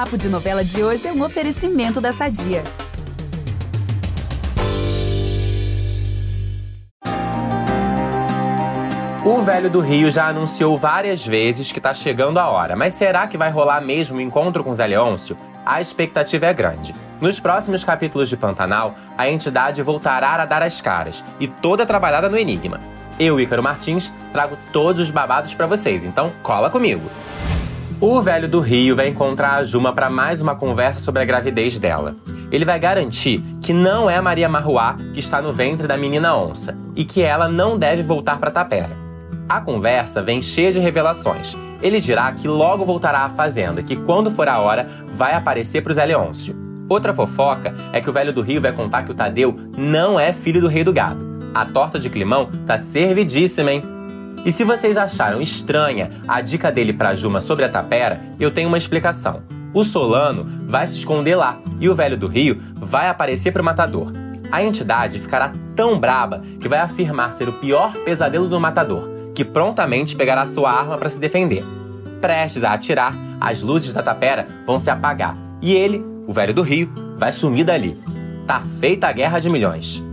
Papo de Novela de hoje é um oferecimento da Sadia. O Velho do Rio já anunciou várias vezes que tá chegando a hora, mas será que vai rolar mesmo o encontro com Zé Leôncio? A expectativa é grande. Nos próximos capítulos de Pantanal, a entidade voltará a dar as caras, e toda trabalhada no Enigma. Eu, Ícaro Martins, trago todos os babados para vocês, então cola comigo! O velho do Rio vai encontrar a Juma para mais uma conversa sobre a gravidez dela. Ele vai garantir que não é Maria Marruá que está no ventre da menina onça e que ela não deve voltar para Tapera. A conversa vem cheia de revelações. Ele dirá que logo voltará à fazenda, que quando for a hora, vai aparecer para o Zé Leôncio. Outra fofoca é que o velho do Rio vai contar que o Tadeu não é filho do rei do gado. A torta de climão tá servidíssima, hein? E se vocês acharam estranha a dica dele para Juma sobre a tapera, eu tenho uma explicação. O Solano vai se esconder lá e o velho do Rio vai aparecer para o matador. A entidade ficará tão braba que vai afirmar ser o pior pesadelo do matador que prontamente pegará sua arma para se defender. Prestes a atirar, as luzes da tapera vão se apagar e ele, o velho do rio, vai sumir dali. Tá feita a guerra de milhões.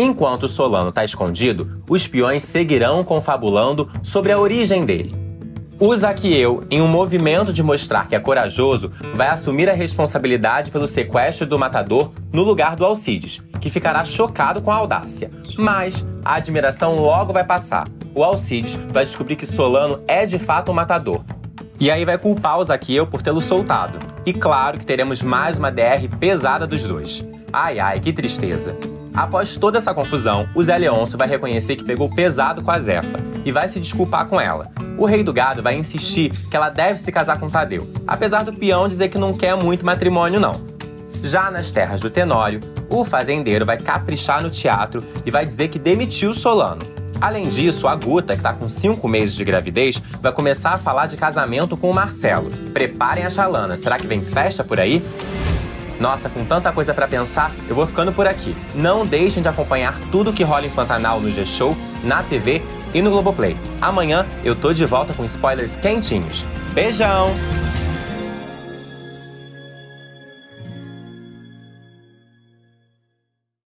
Enquanto Solano está escondido, os peões seguirão confabulando sobre a origem dele. O Zaqueu, em um movimento de mostrar que é corajoso, vai assumir a responsabilidade pelo sequestro do matador no lugar do Alcides, que ficará chocado com a audácia. Mas a admiração logo vai passar, o Alcides vai descobrir que Solano é de fato um matador. E aí vai culpar o Zaqueu por tê-lo soltado. E claro que teremos mais uma DR pesada dos dois. Ai ai, que tristeza. Após toda essa confusão, o Zé Leôncio vai reconhecer que pegou pesado com a Zefa e vai se desculpar com ela. O rei do gado vai insistir que ela deve se casar com Tadeu, apesar do peão dizer que não quer muito matrimônio não. Já nas terras do Tenório, o fazendeiro vai caprichar no teatro e vai dizer que demitiu Solano, Além disso, a Guta, que está com 5 meses de gravidez, vai começar a falar de casamento com o Marcelo. Preparem a chalana, será que vem festa por aí? Nossa, com tanta coisa para pensar, eu vou ficando por aqui. Não deixem de acompanhar tudo que rola em Pantanal no G-Show, na TV e no Globoplay. Amanhã eu tô de volta com spoilers quentinhos. Beijão!